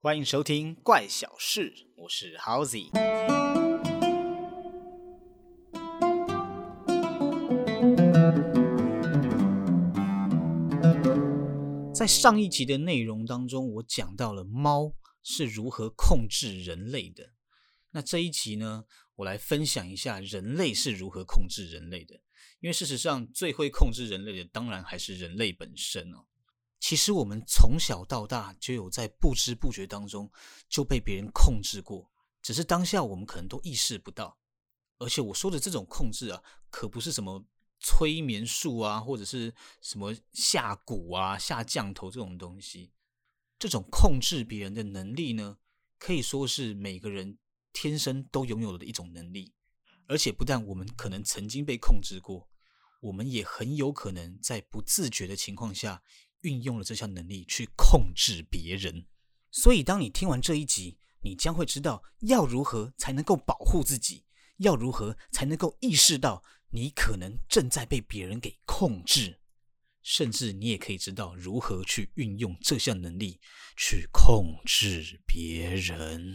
欢迎收听《怪小事》，我是 h o z y。在上一集的内容当中，我讲到了猫是如何控制人类的。那这一集呢，我来分享一下人类是如何控制人类的。因为事实上，最会控制人类的，当然还是人类本身哦。其实我们从小到大就有在不知不觉当中就被别人控制过，只是当下我们可能都意识不到。而且我说的这种控制啊，可不是什么催眠术啊，或者是什么下蛊啊、下降头这种东西。这种控制别人的能力呢，可以说是每个人天生都拥有的一种能力。而且不但我们可能曾经被控制过，我们也很有可能在不自觉的情况下。运用了这项能力去控制别人，所以当你听完这一集，你将会知道要如何才能够保护自己，要如何才能够意识到你可能正在被别人给控制，甚至你也可以知道如何去运用这项能力去控制别人。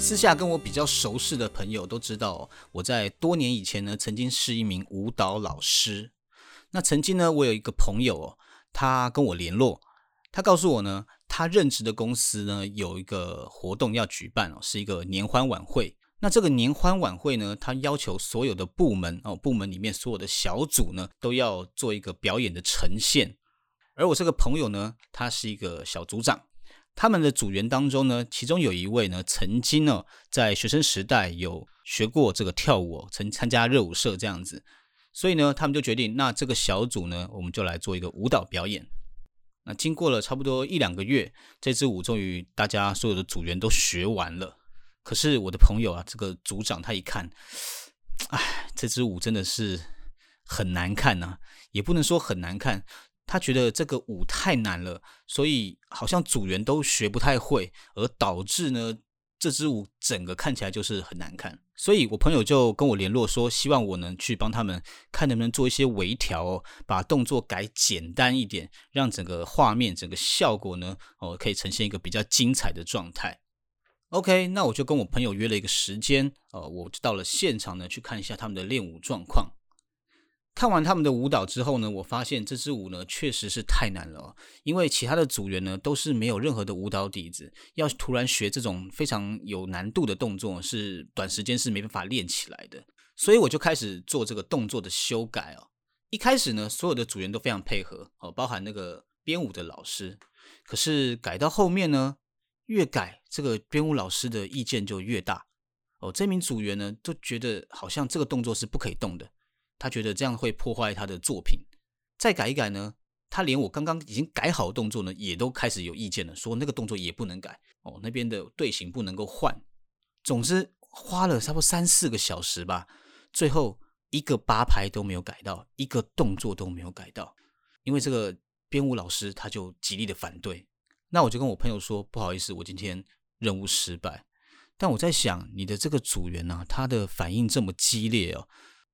私下跟我比较熟识的朋友都知道，我在多年以前呢，曾经是一名舞蹈老师。那曾经呢，我有一个朋友哦，他跟我联络，他告诉我呢，他任职的公司呢有一个活动要举办哦，是一个年欢晚会。那这个年欢晚会呢，他要求所有的部门哦，部门里面所有的小组呢，都要做一个表演的呈现。而我这个朋友呢，他是一个小组长。他们的组员当中呢，其中有一位呢，曾经呢在学生时代有学过这个跳舞，曾参加热舞社这样子，所以呢，他们就决定，那这个小组呢，我们就来做一个舞蹈表演。那经过了差不多一两个月，这支舞终于大家所有的组员都学完了。可是我的朋友啊，这个组长他一看，哎，这支舞真的是很难看呐，也不能说很难看。他觉得这个舞太难了，所以好像组员都学不太会，而导致呢这支舞整个看起来就是很难看。所以我朋友就跟我联络说，希望我能去帮他们看能不能做一些微调哦，把动作改简单一点，让整个画面、整个效果呢哦可以呈现一个比较精彩的状态。OK，那我就跟我朋友约了一个时间，哦，我就到了现场呢去看一下他们的练舞状况。看完他们的舞蹈之后呢，我发现这支舞呢确实是太难了，因为其他的组员呢都是没有任何的舞蹈底子，要突然学这种非常有难度的动作，是短时间是没办法练起来的。所以我就开始做这个动作的修改哦。一开始呢，所有的组员都非常配合哦，包含那个编舞的老师。可是改到后面呢，越改这个编舞老师的意见就越大哦。这名组员呢都觉得好像这个动作是不可以动的。他觉得这样会破坏他的作品，再改一改呢？他连我刚刚已经改好的动作呢，也都开始有意见了，说那个动作也不能改哦，那边的队形不能够换。总之花了差不多三四个小时吧，最后一个八拍都没有改到，一个动作都没有改到，因为这个编舞老师他就极力的反对。那我就跟我朋友说，不好意思，我今天任务失败。但我在想，你的这个组员呢，他的反应这么激烈哦。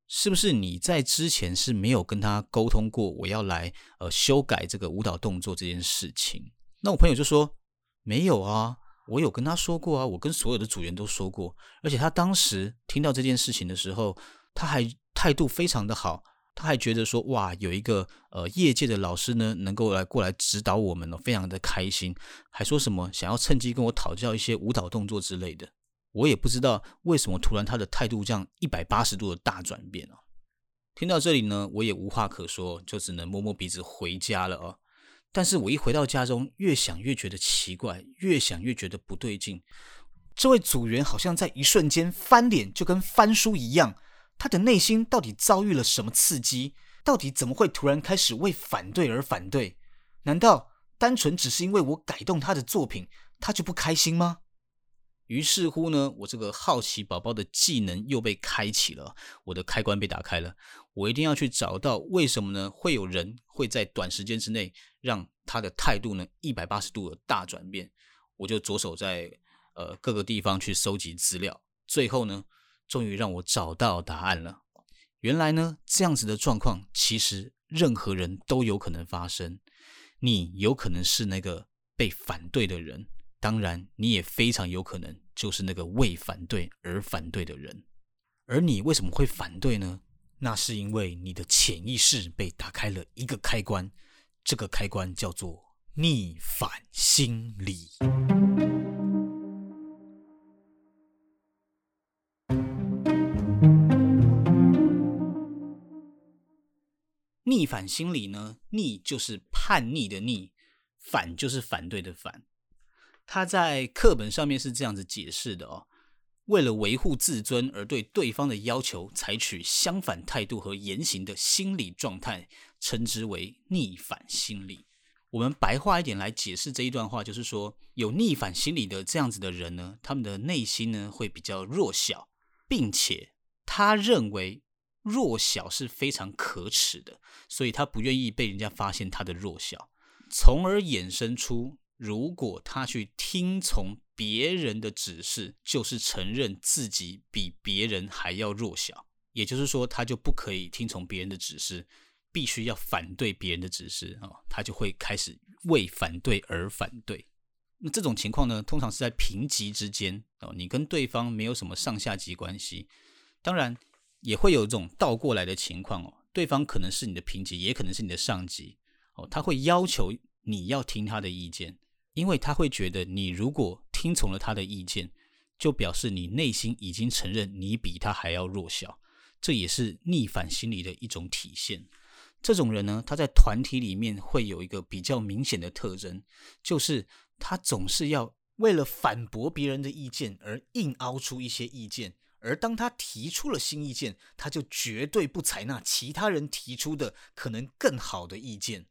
是不是你在之前是没有跟他沟通过我要来呃修改这个舞蹈动作这件事情？那我朋友就说没有啊，我有跟他说过啊，我跟所有的组员都说过，而且他当时听到这件事情的时候，他还态度非常的好，他还觉得说哇，有一个呃业界的老师呢能够来过来指导我们呢，非常的开心，还说什么想要趁机跟我讨教一些舞蹈动作之类的。我也不知道为什么突然他的态度这样一百八十度的大转变哦。听到这里呢，我也无话可说，就只能摸摸鼻子回家了哦。但是我一回到家中，越想越觉得奇怪，越想越觉得不对劲。这位组员好像在一瞬间翻脸，就跟翻书一样。他的内心到底遭遇了什么刺激？到底怎么会突然开始为反对而反对？难道单纯只是因为我改动他的作品，他就不开心吗？于是乎呢，我这个好奇宝宝的技能又被开启了，我的开关被打开了。我一定要去找到为什么呢？会有人会在短时间之内让他的态度呢一百八十度的大转变。我就着手在呃各个地方去收集资料，最后呢，终于让我找到答案了。原来呢，这样子的状况其实任何人都有可能发生。你有可能是那个被反对的人，当然你也非常有可能就是那个为反对而反对的人。而你为什么会反对呢？那是因为你的潜意识被打开了一个开关，这个开关叫做逆反心理。逆反心理呢？逆就是叛逆的逆，反就是反对的反。他在课本上面是这样子解释的哦。为了维护自尊而对对方的要求采取相反态度和言行的心理状态，称之为逆反心理。我们白话一点来解释这一段话，就是说，有逆反心理的这样子的人呢，他们的内心呢会比较弱小，并且他认为弱小是非常可耻的，所以他不愿意被人家发现他的弱小，从而衍生出。如果他去听从别人的指示，就是承认自己比别人还要弱小，也就是说，他就不可以听从别人的指示，必须要反对别人的指示啊，他就会开始为反对而反对。那这种情况呢，通常是在平级之间哦，你跟对方没有什么上下级关系，当然也会有一种倒过来的情况哦，对方可能是你的平级，也可能是你的上级哦，他会要求你要听他的意见。因为他会觉得，你如果听从了他的意见，就表示你内心已经承认你比他还要弱小，这也是逆反心理的一种体现。这种人呢，他在团体里面会有一个比较明显的特征，就是他总是要为了反驳别人的意见而硬凹出一些意见，而当他提出了新意见，他就绝对不采纳其他人提出的可能更好的意见。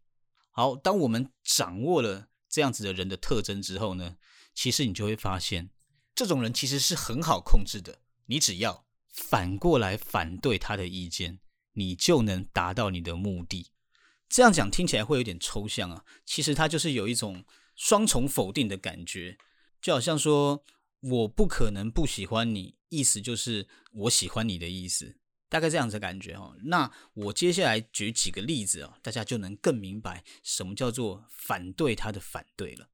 好，当我们掌握了。这样子的人的特征之后呢，其实你就会发现，这种人其实是很好控制的。你只要反过来反对他的意见，你就能达到你的目的。这样讲听起来会有点抽象啊，其实它就是有一种双重否定的感觉，就好像说我不可能不喜欢你，意思就是我喜欢你的意思。大概这样子的感觉哈，那我接下来举几个例子啊，大家就能更明白什么叫做反对他的反对了。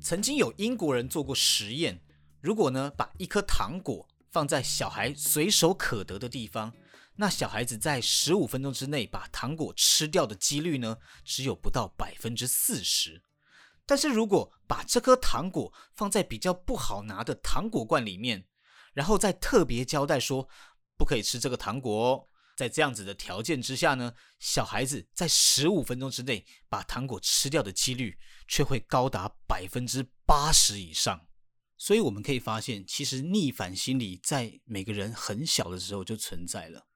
曾经有英国人做过实验，如果呢把一颗糖果放在小孩随手可得的地方，那小孩子在十五分钟之内把糖果吃掉的几率呢，只有不到百分之四十。但是如果把这颗糖果放在比较不好拿的糖果罐里面，然后再特别交代说不可以吃这个糖果哦，在这样子的条件之下呢，小孩子在十五分钟之内把糖果吃掉的几率却会高达百分之八十以上。所以我们可以发现，其实逆反心理在每个人很小的时候就存在了。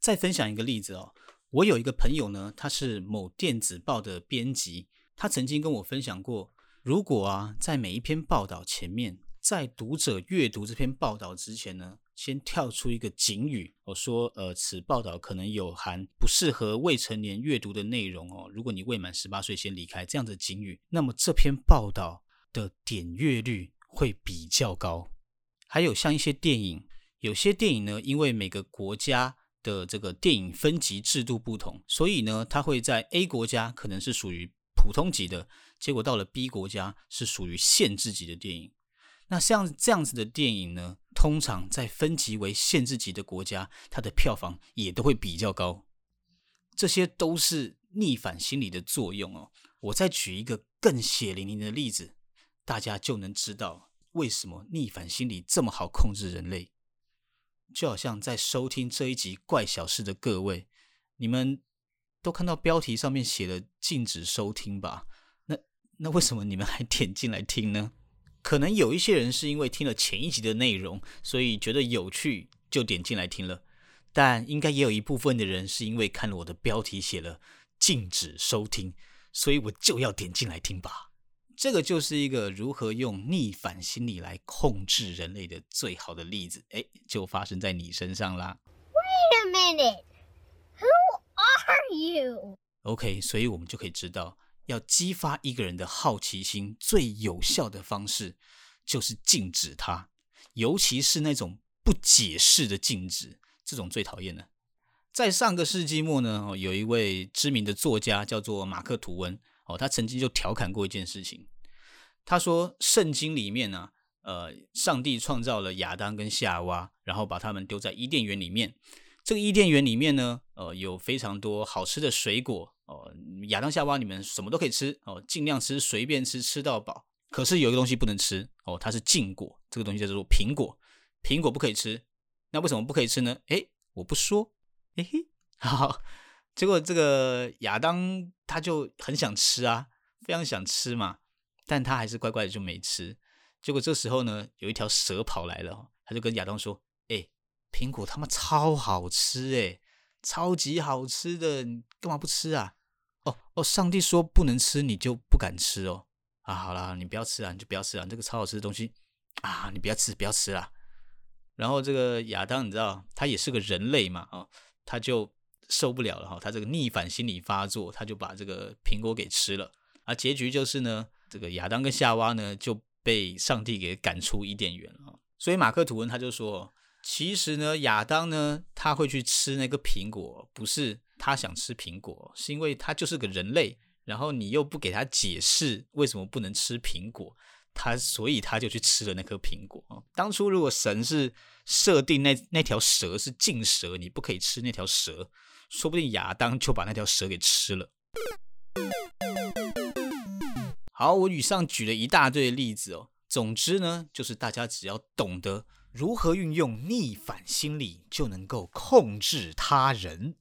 再分享一个例子哦，我有一个朋友呢，他是某电子报的编辑。他曾经跟我分享过，如果啊，在每一篇报道前面，在读者阅读这篇报道之前呢，先跳出一个警语，我说，呃，此报道可能有含不适合未成年阅读的内容哦。如果你未满十八岁，先离开这样的警语，那么这篇报道的点阅率会比较高。还有像一些电影，有些电影呢，因为每个国家的这个电影分级制度不同，所以呢，它会在 A 国家可能是属于。普通级的结果到了 B 国家是属于限制级的电影，那像这样子的电影呢，通常在分级为限制级的国家，它的票房也都会比较高。这些都是逆反心理的作用哦。我再举一个更血淋淋的例子，大家就能知道为什么逆反心理这么好控制人类。就好像在收听这一集怪小事的各位，你们。都看到标题上面写了禁止收听吧？那那为什么你们还点进来听呢？可能有一些人是因为听了前一集的内容，所以觉得有趣就点进来听了。但应该也有一部分的人是因为看了我的标题写了禁止收听，所以我就要点进来听吧。这个就是一个如何用逆反心理来控制人类的最好的例子。哎，就发生在你身上啦。Wait a minute. Are you? OK，所以我们就可以知道，要激发一个人的好奇心，最有效的方式就是禁止他，尤其是那种不解释的禁止，这种最讨厌的。在上个世纪末呢，有一位知名的作家叫做马克吐温，哦，他曾经就调侃过一件事情，他说圣经里面呢，呃，上帝创造了亚当跟夏娃，然后把他们丢在伊甸园里面。这个伊甸园里面呢，呃，有非常多好吃的水果哦。亚当夏娃，你们什么都可以吃哦，尽量吃，随便吃，吃到饱。可是有一个东西不能吃哦，它是禁果，这个东西叫做苹果，苹果不可以吃。那为什么不可以吃呢？诶，我不说，嘿嘿，好。结果这个亚当他就很想吃啊，非常想吃嘛，但他还是乖乖的就没吃。结果这时候呢，有一条蛇跑来了，他就跟亚当说。苹果他妈超好吃诶，超级好吃的，你干嘛不吃啊？哦哦，上帝说不能吃，你就不敢吃哦？啊，好了，你不要吃啊，你就不要吃啊，这个超好吃的东西啊，你不要吃，不要吃啦。然后这个亚当，你知道他也是个人类嘛，哦，他就受不了了哈，他这个逆反心理发作，他就把这个苹果给吃了。啊结局就是呢，这个亚当跟夏娃呢就被上帝给赶出伊甸园了。所以马克吐温他就说。其实呢，亚当呢，他会去吃那个苹果，不是他想吃苹果，是因为他就是个人类，然后你又不给他解释为什么不能吃苹果，他所以他就去吃了那颗苹果。当初如果神是设定那那条蛇是禁蛇，你不可以吃那条蛇，说不定亚当就把那条蛇给吃了。好，我以上举了一大堆例子哦，总之呢，就是大家只要懂得。如何运用逆反心理就能够控制他人？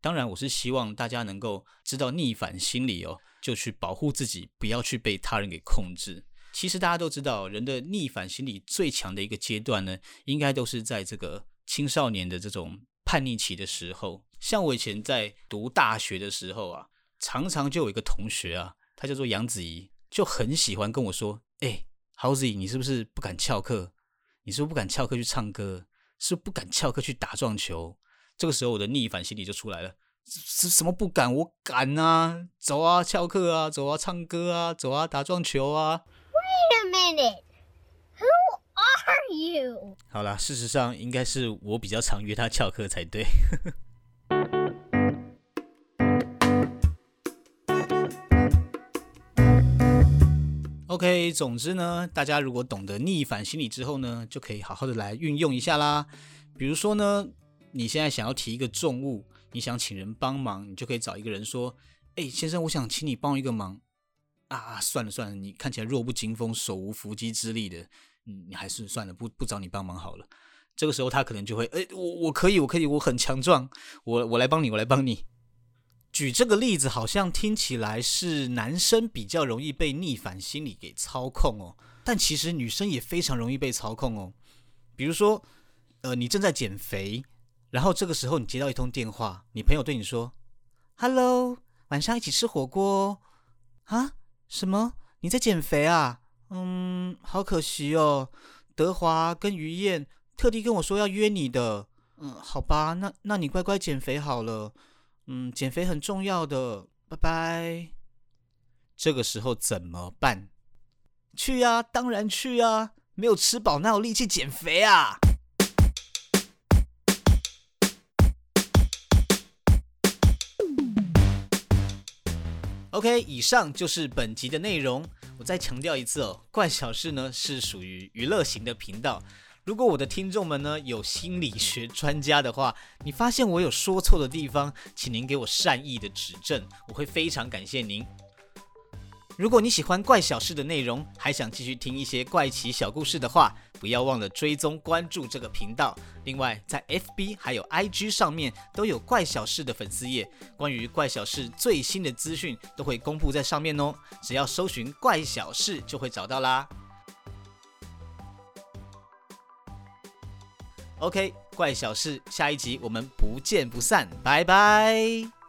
当然，我是希望大家能够知道逆反心理哦，就去保护自己，不要去被他人给控制。其实大家都知道，人的逆反心理最强的一个阶段呢，应该都是在这个青少年的这种叛逆期的时候。像我以前在读大学的时候啊，常常就有一个同学啊，他叫做杨子怡，就很喜欢跟我说：“哎，豪子怡，你是不是不敢翘课？”你是不是不敢翘课去唱歌？是不敢翘课去打撞球？这个时候我的逆反心理就出来了。什什么不敢？我敢啊！走啊，翘课啊，走啊，唱歌啊，走啊，打撞球啊。Wait a minute, who are you？好了，事实上应该是我比较常约他翘课才对。OK，总之呢，大家如果懂得逆反心理之后呢，就可以好好的来运用一下啦。比如说呢，你现在想要提一个重物，你想请人帮忙，你就可以找一个人说：“哎，先生，我想请你帮一个忙。”啊，算了算了，你看起来弱不禁风，手无缚鸡之力的，嗯，你还是算了，不不找你帮忙好了。这个时候他可能就会：“哎，我我可以，我可以，我很强壮，我我来帮你，我来帮你。”举这个例子，好像听起来是男生比较容易被逆反心理给操控哦，但其实女生也非常容易被操控哦。比如说，呃，你正在减肥，然后这个时候你接到一通电话，你朋友对你说：“Hello，晚上一起吃火锅啊？什么？你在减肥啊？嗯，好可惜哦。德华跟于燕特地跟我说要约你的。嗯，好吧，那那你乖乖减肥好了。”嗯，减肥很重要的，拜拜。这个时候怎么办？去呀，当然去呀！没有吃饱哪有力气减肥啊？OK，以上就是本集的内容。我再强调一次哦，怪小事呢是属于娱乐型的频道。如果我的听众们呢有心理学专家的话，你发现我有说错的地方，请您给我善意的指正，我会非常感谢您。如果你喜欢怪小事的内容，还想继续听一些怪奇小故事的话，不要忘了追踪关注这个频道。另外，在 FB 还有 IG 上面都有怪小事的粉丝页，关于怪小事最新的资讯都会公布在上面哦。只要搜寻怪小事就会找到啦。OK，怪小事，下一集我们不见不散，拜拜。